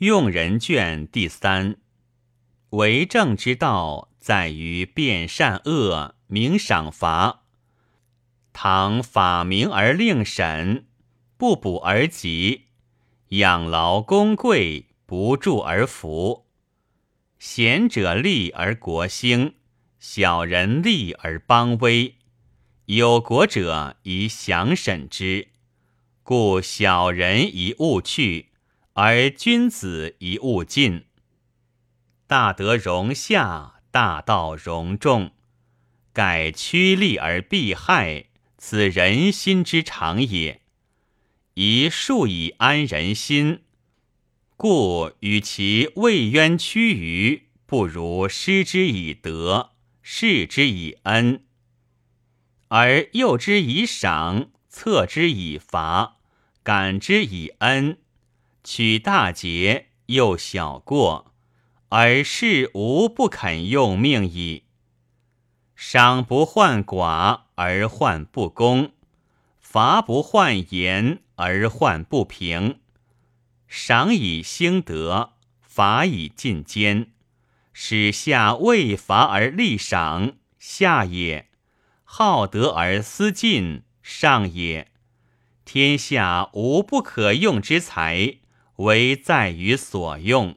用人卷第三。为政之道，在于辨善恶，明赏罚。倘法明而令审，不补而及，养劳功贵，不助而福。贤者立而国兴，小人立而邦危。有国者宜详审之，故小人宜勿去，而君子以物尽。大德容下，大道容众，改趋利而避害，此人心之常也。宜数以安人心，故与其畏冤屈于，不如施之以德，示之以恩。而诱之以赏，策之以罚，感之以恩，取大节，又小过，而事无不肯用命矣。赏不患寡而患不公，罚不患严而患不平。赏以兴德，罚以进坚，使下未罚而立赏，下也。好德而思进，上也。天下无不可用之才，唯在于所用。